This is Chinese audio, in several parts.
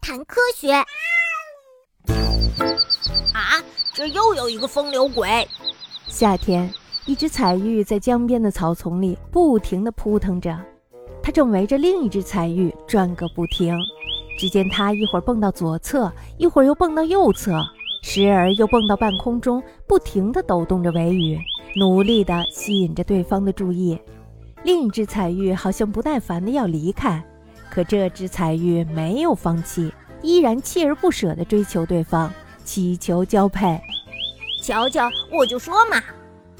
谈科学。啊，这又有一个风流鬼！夏天，一只彩玉在江边的草丛里不停地扑腾着，它正围着另一只彩玉转个不停。只见它一会儿蹦到左侧，一会儿又蹦到右侧，时而又蹦到半空中，不停地抖动着尾羽，努力地吸引着对方的注意。另一只彩玉好像不耐烦的要离开，可这只彩玉没有放弃，依然锲而不舍地追求对方，祈求交配。瞧瞧，我就说嘛！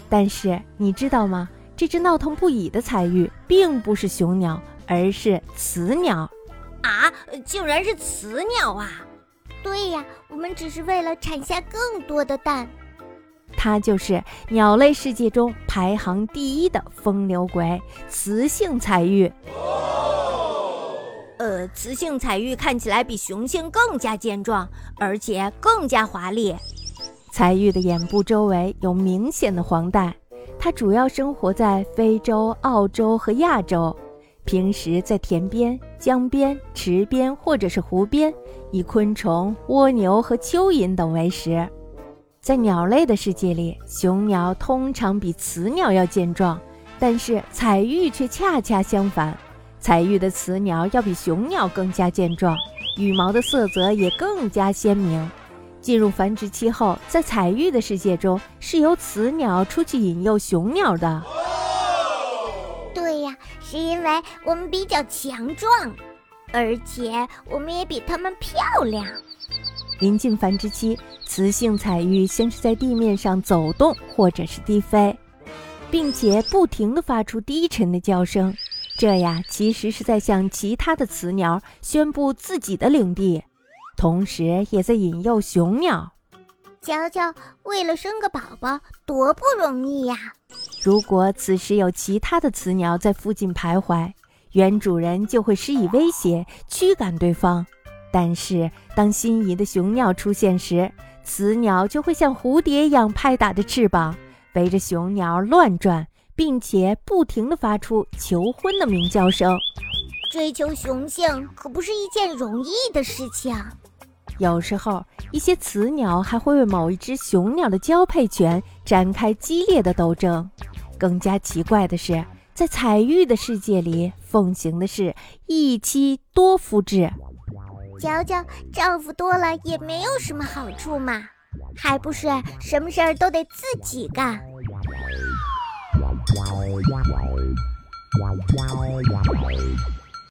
但是你知道吗？这只闹腾不已的彩玉并不是雄鸟，而是雌鸟。啊，竟然是雌鸟啊！对呀，我们只是为了产下更多的蛋。它就是鸟类世界中排行第一的风流鬼——雌性彩玉。呃，雌性彩玉看起来比雄性更加健壮，而且更加华丽。彩玉的眼部周围有明显的黄带。它主要生活在非洲、澳洲和亚洲，平时在田边、江边、池边或者是湖边，以昆虫、蜗牛和蚯蚓等为食。在鸟类的世界里，雄鸟通常比雌鸟要健壮，但是彩玉却恰恰相反。彩玉的雌鸟要比雄鸟更加健壮，羽毛的色泽也更加鲜明。进入繁殖期后，在彩玉的世界中，是由雌鸟出去引诱雄鸟的。对呀，是因为我们比较强壮，而且我们也比它们漂亮。临近繁殖期，雌性彩玉先是在地面上走动，或者是低飞，并且不停地发出低沉的叫声。这呀，其实是在向其他的雌鸟宣布自己的领地，同时也在引诱雄鸟。瞧瞧，为了生个宝宝，多不容易呀！如果此时有其他的雌鸟在附近徘徊，原主人就会施以威胁，驱赶对方。但是，当心仪的雄鸟出现时，雌鸟就会像蝴蝶一样拍打着翅膀，围着雄鸟乱转，并且不停地发出求婚的鸣叫声。追求雄性可不是一件容易的事情。有时候，一些雌鸟还会为某一只雄鸟的交配权展开激烈的斗争。更加奇怪的是，在彩玉的世界里，奉行的是一妻多夫制。瞧瞧，丈夫多了也没有什么好处嘛，还不是什么事儿都得自己干。